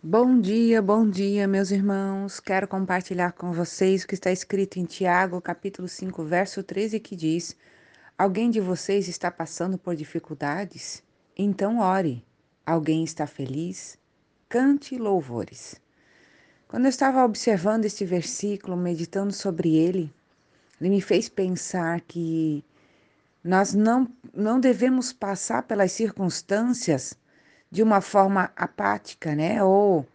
Bom dia, bom dia, meus irmãos. Quero compartilhar com vocês o que está escrito em Tiago, capítulo 5, verso 13, que diz: Alguém de vocês está passando por dificuldades? Então ore. Alguém está feliz? Cante louvores. Quando eu estava observando este versículo, meditando sobre ele, ele me fez pensar que nós não, não devemos passar pelas circunstâncias de uma forma apática, né? Ou,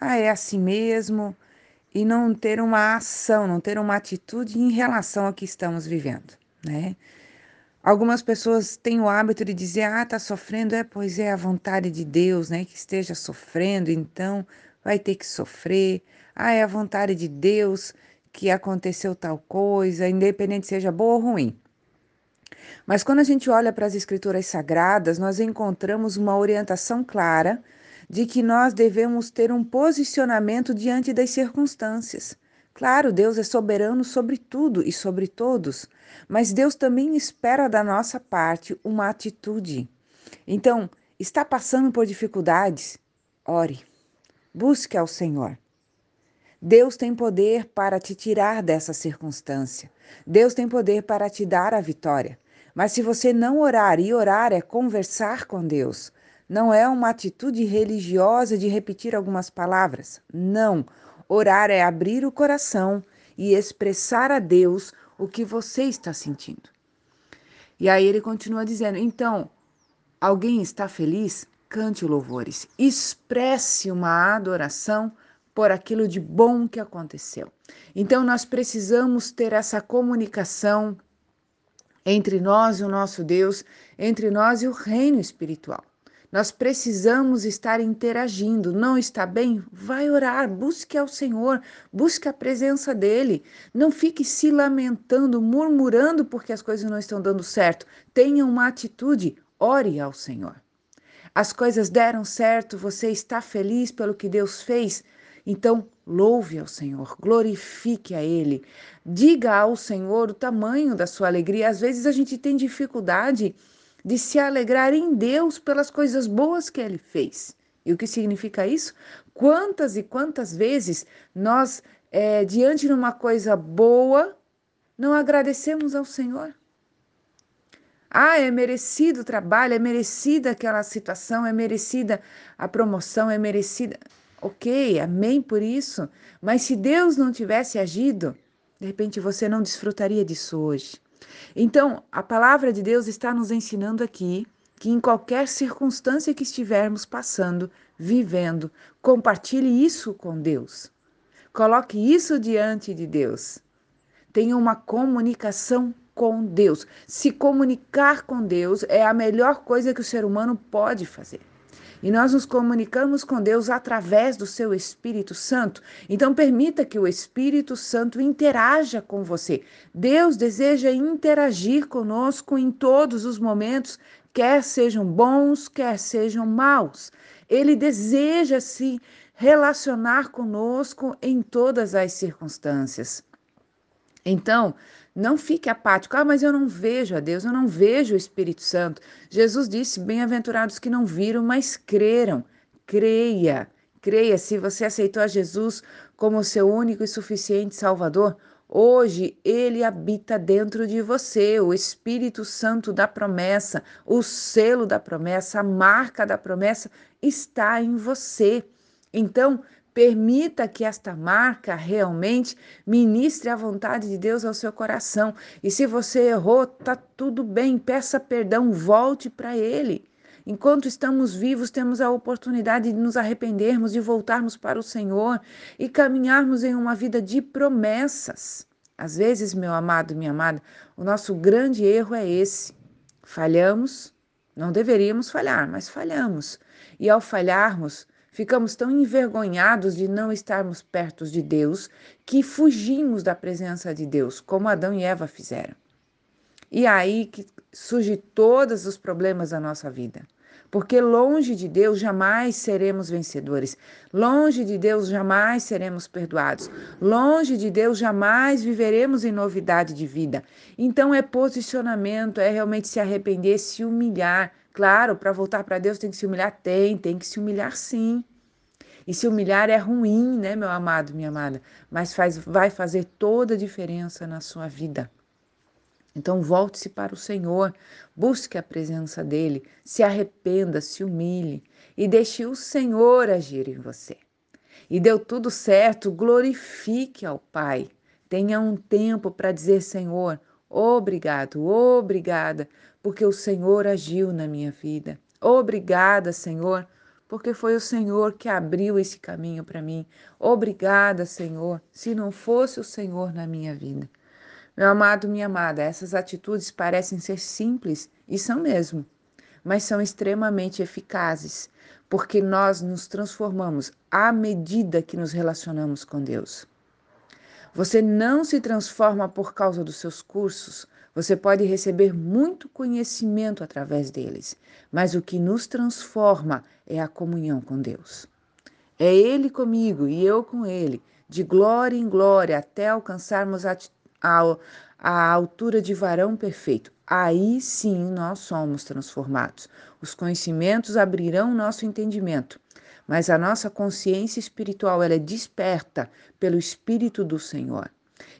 ah, é assim mesmo, e não ter uma ação, não ter uma atitude em relação ao que estamos vivendo, né? Algumas pessoas têm o hábito de dizer, ah, tá sofrendo, é, pois é a vontade de Deus, né? Que esteja sofrendo, então vai ter que sofrer. Ah, é a vontade de Deus que aconteceu tal coisa, independente seja boa ou ruim. Mas quando a gente olha para as escrituras sagradas, nós encontramos uma orientação clara de que nós devemos ter um posicionamento diante das circunstâncias. Claro, Deus é soberano sobre tudo e sobre todos, mas Deus também espera da nossa parte uma atitude. Então, está passando por dificuldades? Ore. Busque ao Senhor. Deus tem poder para te tirar dessa circunstância. Deus tem poder para te dar a vitória. Mas se você não orar, e orar é conversar com Deus, não é uma atitude religiosa de repetir algumas palavras. Não. Orar é abrir o coração e expressar a Deus o que você está sentindo. E aí ele continua dizendo: então, alguém está feliz? Cante louvores, expresse uma adoração por aquilo de bom que aconteceu. Então, nós precisamos ter essa comunicação entre nós e o nosso Deus, entre nós e o reino espiritual. Nós precisamos estar interagindo. Não está bem? Vai orar, busque ao Senhor, busque a presença dele. Não fique se lamentando, murmurando porque as coisas não estão dando certo. Tenha uma atitude, ore ao Senhor. As coisas deram certo, você está feliz pelo que Deus fez? Então, louve ao Senhor, glorifique a Ele, diga ao Senhor o tamanho da sua alegria. Às vezes a gente tem dificuldade de se alegrar em Deus pelas coisas boas que Ele fez. E o que significa isso? Quantas e quantas vezes nós, é, diante de uma coisa boa, não agradecemos ao Senhor? Ah, é merecido o trabalho, é merecida aquela situação, é merecida a promoção, é merecida. Ok, amém por isso. Mas se Deus não tivesse agido, de repente você não desfrutaria disso hoje. Então, a palavra de Deus está nos ensinando aqui que em qualquer circunstância que estivermos passando, vivendo, compartilhe isso com Deus. Coloque isso diante de Deus. Tenha uma comunicação com Deus. Se comunicar com Deus é a melhor coisa que o ser humano pode fazer. E nós nos comunicamos com Deus através do seu Espírito Santo. Então, permita que o Espírito Santo interaja com você. Deus deseja interagir conosco em todos os momentos, quer sejam bons, quer sejam maus. Ele deseja se relacionar conosco em todas as circunstâncias. Então, não fique apático. Ah, mas eu não vejo a Deus, eu não vejo o Espírito Santo. Jesus disse: Bem-aventurados que não viram, mas creram. Creia, creia. Se você aceitou a Jesus como seu único e suficiente Salvador, Hoje ele habita dentro de você, o Espírito Santo da promessa, o selo da promessa, a marca da promessa está em você. Então, Permita que esta marca realmente ministre a vontade de Deus ao seu coração. E se você errou, tá tudo bem, peça perdão, volte para Ele. Enquanto estamos vivos, temos a oportunidade de nos arrependermos, de voltarmos para o Senhor e caminharmos em uma vida de promessas. Às vezes, meu amado, minha amada, o nosso grande erro é esse. Falhamos, não deveríamos falhar, mas falhamos. E ao falharmos, Ficamos tão envergonhados de não estarmos perto de Deus que fugimos da presença de Deus, como Adão e Eva fizeram. E aí que surge todos os problemas da nossa vida. Porque longe de Deus jamais seremos vencedores. Longe de Deus jamais seremos perdoados. Longe de Deus jamais viveremos em novidade de vida. Então é posicionamento, é realmente se arrepender, se humilhar, Claro, para voltar para Deus tem que se humilhar? Tem, tem que se humilhar sim. E se humilhar é ruim, né, meu amado, minha amada, mas faz, vai fazer toda a diferença na sua vida. Então volte-se para o Senhor, busque a presença dele, se arrependa, se humilhe e deixe o Senhor agir em você. E deu tudo certo, glorifique ao Pai. Tenha um tempo para dizer, Senhor, obrigado, obrigada, porque o Senhor agiu na minha vida. Obrigada, Senhor, porque foi o Senhor que abriu esse caminho para mim. Obrigada, Senhor, se não fosse o Senhor na minha vida. Meu amado, minha amada, essas atitudes parecem ser simples e são mesmo, mas são extremamente eficazes, porque nós nos transformamos à medida que nos relacionamos com Deus. Você não se transforma por causa dos seus cursos, você pode receber muito conhecimento através deles, mas o que nos transforma é a comunhão com Deus. É Ele comigo e eu com Ele, de glória em glória, até alcançarmos a à altura de varão perfeito. Aí sim nós somos transformados. Os conhecimentos abrirão nosso entendimento, mas a nossa consciência espiritual ela é desperta pelo Espírito do Senhor.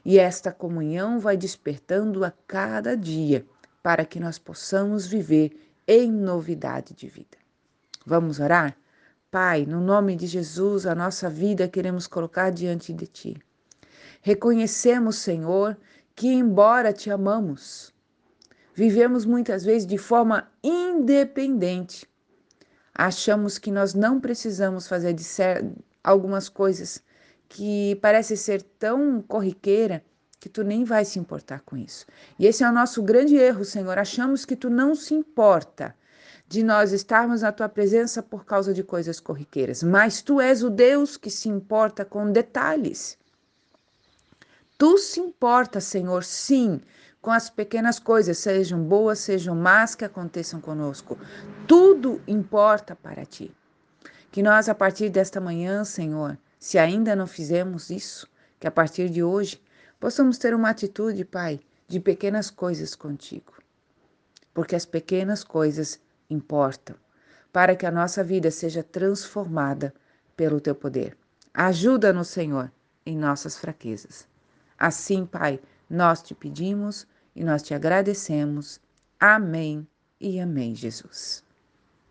E esta comunhão vai despertando a cada dia para que nós possamos viver em novidade de vida. Vamos orar? Pai, no nome de Jesus, a nossa vida queremos colocar diante de Ti. Reconhecemos, Senhor, que, embora te amamos, vivemos muitas vezes de forma independente. Achamos que nós não precisamos fazer algumas coisas que parece ser tão corriqueira que tu nem vai se importar com isso. E esse é o nosso grande erro, Senhor. Achamos que tu não se importa de nós estarmos na tua presença por causa de coisas corriqueiras, mas tu és o Deus que se importa com detalhes. Tu se importa, Senhor, sim, com as pequenas coisas, sejam boas, sejam más que aconteçam conosco. Tudo importa para ti. Que nós, a partir desta manhã, Senhor, se ainda não fizemos isso, que a partir de hoje possamos ter uma atitude, Pai, de pequenas coisas contigo. Porque as pequenas coisas importam, para que a nossa vida seja transformada pelo teu poder. Ajuda-nos, Senhor, em nossas fraquezas. Assim, Pai, nós te pedimos e nós te agradecemos. Amém e amém, Jesus.